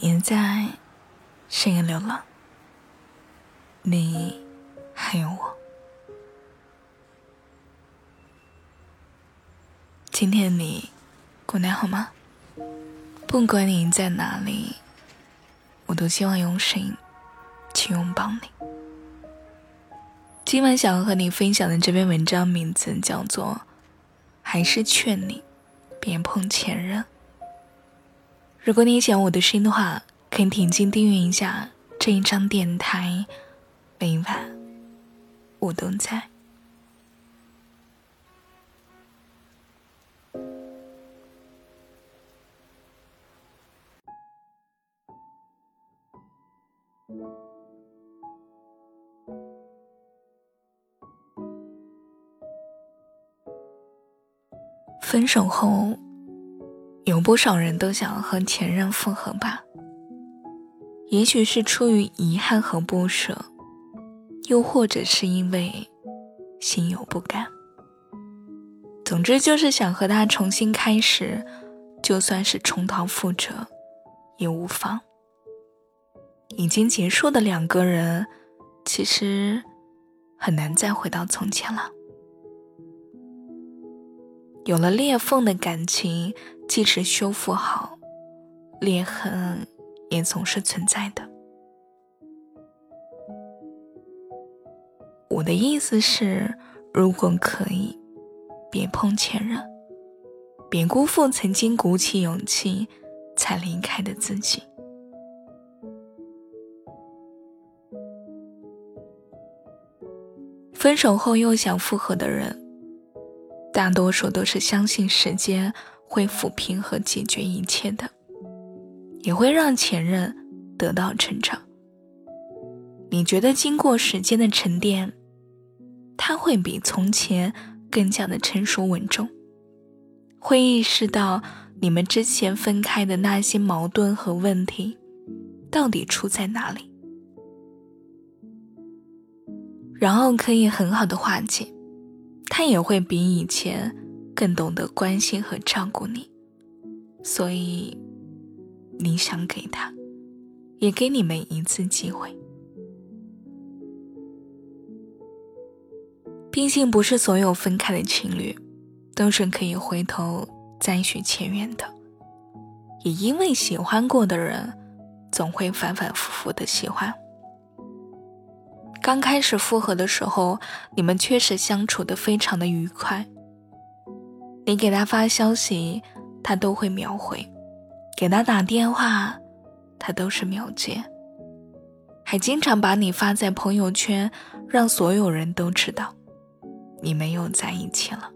别在深夜流浪，你还有我。今天你过得好吗？不管你在哪里，我都希望用声音去拥抱你。今晚想要和你分享的这篇文章名字叫做《还是劝你别碰前任》。如果你喜欢我的声音的话，可以点击订阅一下这一张电台，每晚我都在。分手后。有不少人都想要和前任复合吧，也许是出于遗憾和不舍，又或者是因为心有不甘。总之就是想和他重新开始，就算是重蹈覆辙也无妨。已经结束的两个人，其实很难再回到从前了。有了裂缝的感情。即使修复好，裂痕也总是存在的。我的意思是，如果可以，别碰前任，别辜负曾经鼓起勇气才离开的自己。分手后又想复合的人，大多数都是相信时间。会抚平和解决一切的，也会让前任得到成长。你觉得经过时间的沉淀，他会比从前更加的成熟稳重，会意识到你们之前分开的那些矛盾和问题到底出在哪里，然后可以很好的化解。他也会比以前。更懂得关心和照顾你，所以你想给他，也给你们一次机会。毕竟不是所有分开的情侣都是可以回头再续前缘的，也因为喜欢过的人总会反反复复的喜欢。刚开始复合的时候，你们确实相处的非常的愉快。你给他发消息，他都会秒回；给他打电话，他都是秒接。还经常把你发在朋友圈，让所有人都知道你们又在一起了。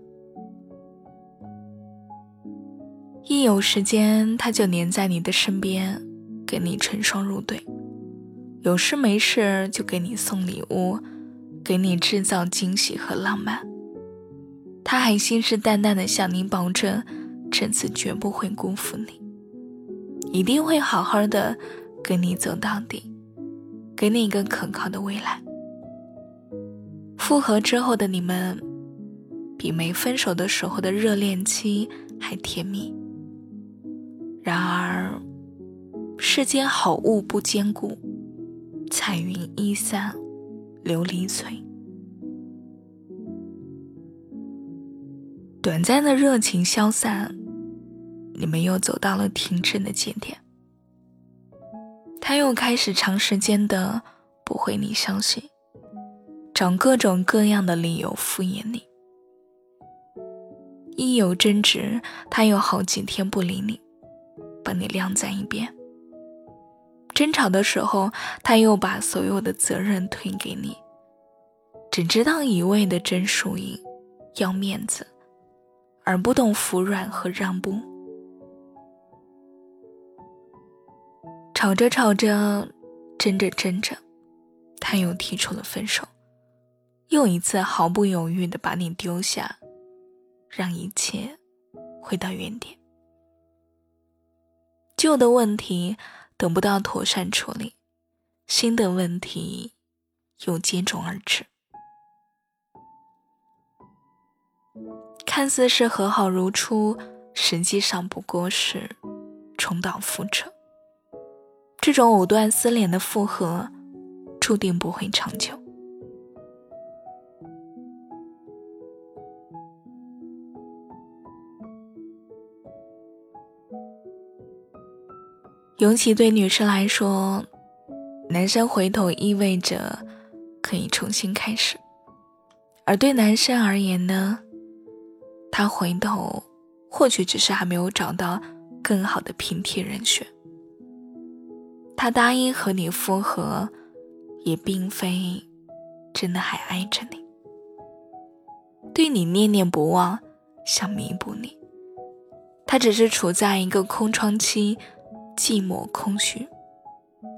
一有时间，他就黏在你的身边，跟你成双入对；有事没事就给你送礼物，给你制造惊喜和浪漫。他还信誓旦旦地向你保证，这次绝不会辜负你，一定会好好的跟你走到底，给你一个可靠的未来。复合之后的你们，比没分手的时候的热恋期还甜蜜。然而，世间好物不坚固，彩云易散琉璃脆。短暂的热情消散，你们又走到了停止的节点。他又开始长时间的不回你消息，找各种各样的理由敷衍你。一有争执，他又好几天不理你，把你晾在一边。争吵的时候，他又把所有的责任推给你，只知道一味的争输赢，要面子。而不懂服软和让步，吵着吵着，争着争着，他又提出了分手，又一次毫不犹豫的把你丢下，让一切回到原点。旧的问题得不到妥善处理，新的问题又接踵而至。看似是和好如初，实际上不过是重蹈覆辙。这种藕断丝连的复合，注定不会长久。尤其对女生来说，男生回头意味着可以重新开始；而对男生而言呢，他回头或许只是还没有找到更好的平替人选。他答应和你复合，也并非真的还爱着你，对你念念不忘，想弥补你。他只是处在一个空窗期。寂寞空虚，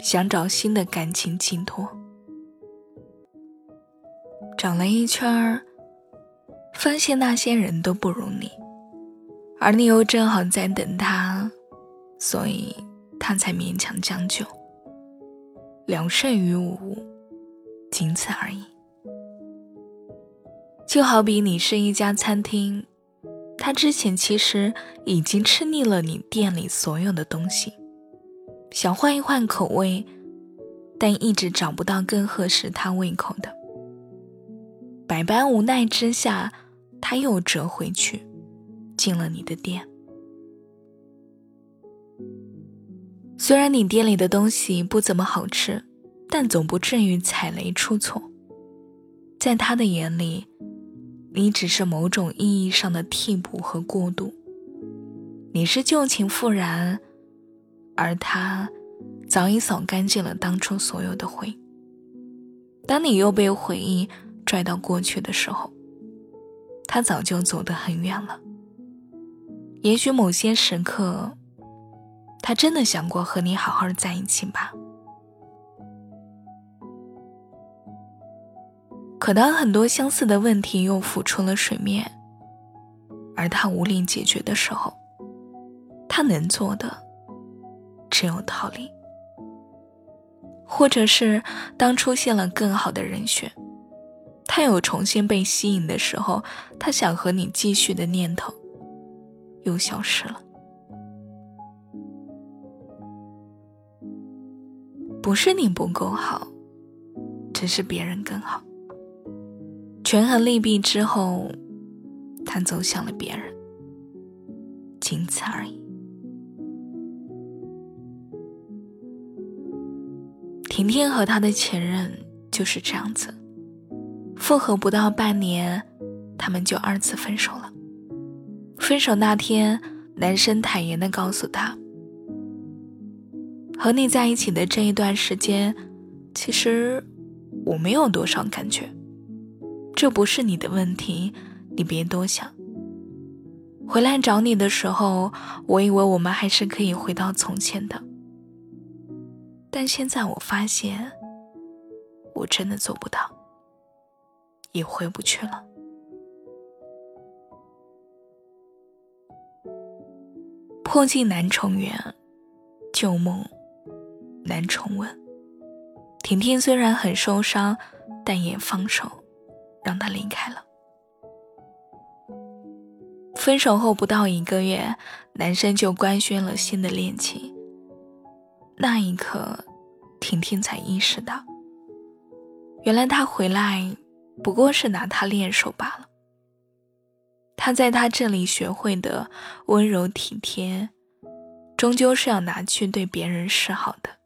想找新的感情寄托，找了一圈儿，发现那些人都不如你，而你又正好在等他，所以他才勉强将就，两胜于无，仅此而已。就好比你是一家餐厅，他之前其实已经吃腻了你店里所有的东西。想换一换口味，但一直找不到更合适他胃口的。百般无奈之下，他又折回去，进了你的店。虽然你店里的东西不怎么好吃，但总不至于踩雷出错。在他的眼里，你只是某种意义上的替补和过渡。你是旧情复燃。而他早已扫干净了当初所有的灰。当你又被回忆拽到过去的时候，他早就走得很远了。也许某些时刻，他真的想过和你好好在一起吧。可当很多相似的问题又浮出了水面，而他无力解决的时候，他能做的。只有逃离，或者是当出现了更好的人选，他有重新被吸引的时候，他想和你继续的念头又消失了。不是你不够好，只是别人更好。权衡利弊之后，他走向了别人，仅此而已。婷婷和他的前任就是这样子，复合不到半年，他们就二次分手了。分手那天，男生坦言的告诉他：“和你在一起的这一段时间，其实我没有多少感觉，这不是你的问题，你别多想。回来找你的时候，我以为我们还是可以回到从前的。”但现在我发现，我真的做不到，也回不去了。破镜难重圆，旧梦难重温。婷婷虽然很受伤，但也放手，让他离开了。分手后不到一个月，男生就官宣了新的恋情。那一刻，婷婷才意识到，原来他回来不过是拿他练手罢了。他在他这里学会的温柔体贴，终究是要拿去对别人示好的。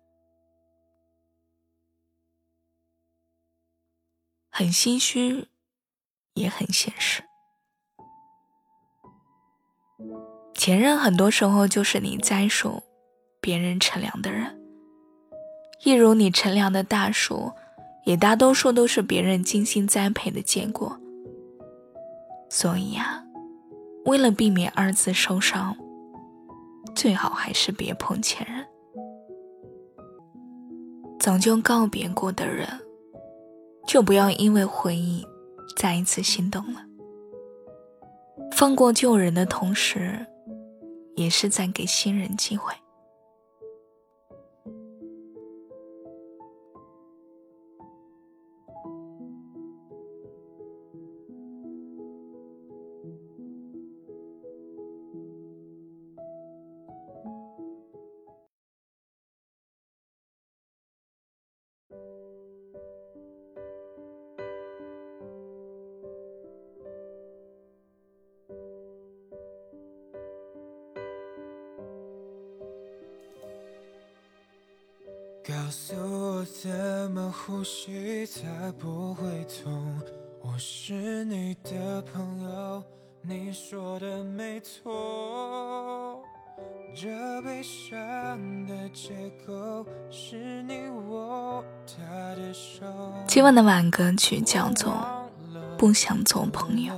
很唏嘘，也很现实。前任很多时候就是你栽树。别人乘凉的人，一如你乘凉的大树，也大多数都是别人精心栽培的结果。所以呀，为了避免二次受伤，最好还是别碰前任。早就告别过的人，就不要因为回忆再一次心动了。放过旧人的同时，也是在给新人机会。告诉我怎么呼吸才不会痛。我是你的朋友，你说的没错。这悲伤的是你握他的手。今晚的晚歌曲叫做《不想做朋友》。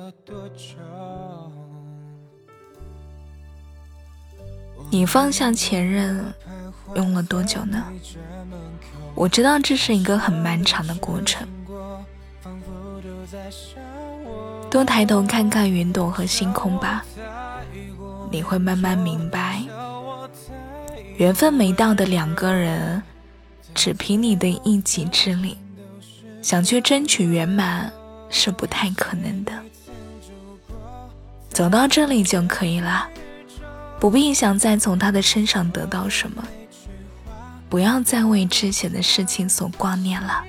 你放下前任用了多久呢？我知道这是一个很漫长的过程。多抬头看看云朵和星空吧，你会慢慢明白，缘分没到的两个人，只凭你的一己之力，想去争取圆满是不太可能的。走到这里就可以了。不必想再从他的身上得到什么，不要再为之前的事情所挂念了。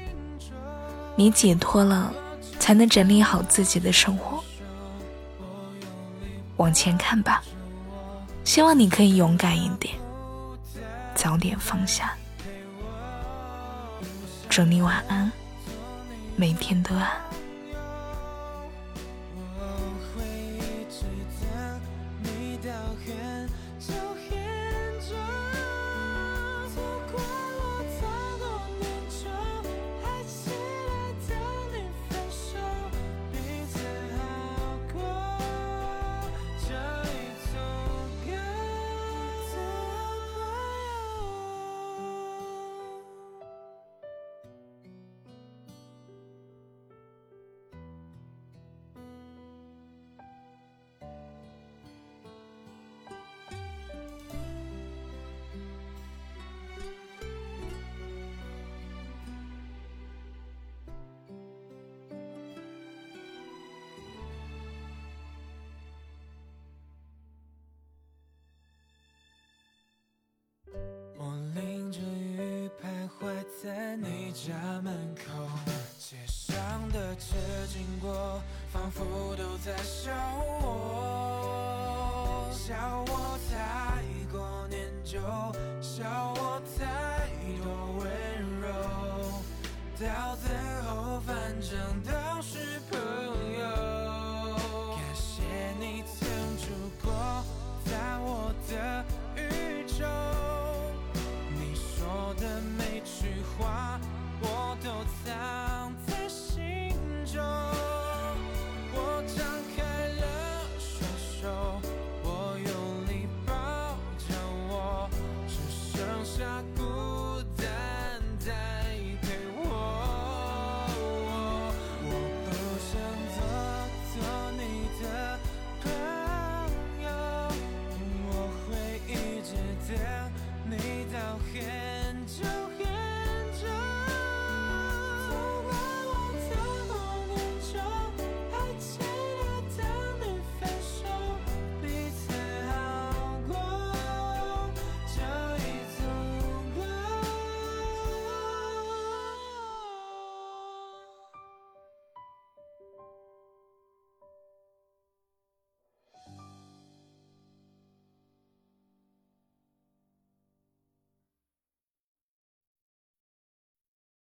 你解脱了，才能整理好自己的生活。往前看吧，希望你可以勇敢一点，早点放下。祝你晚安，每天都安。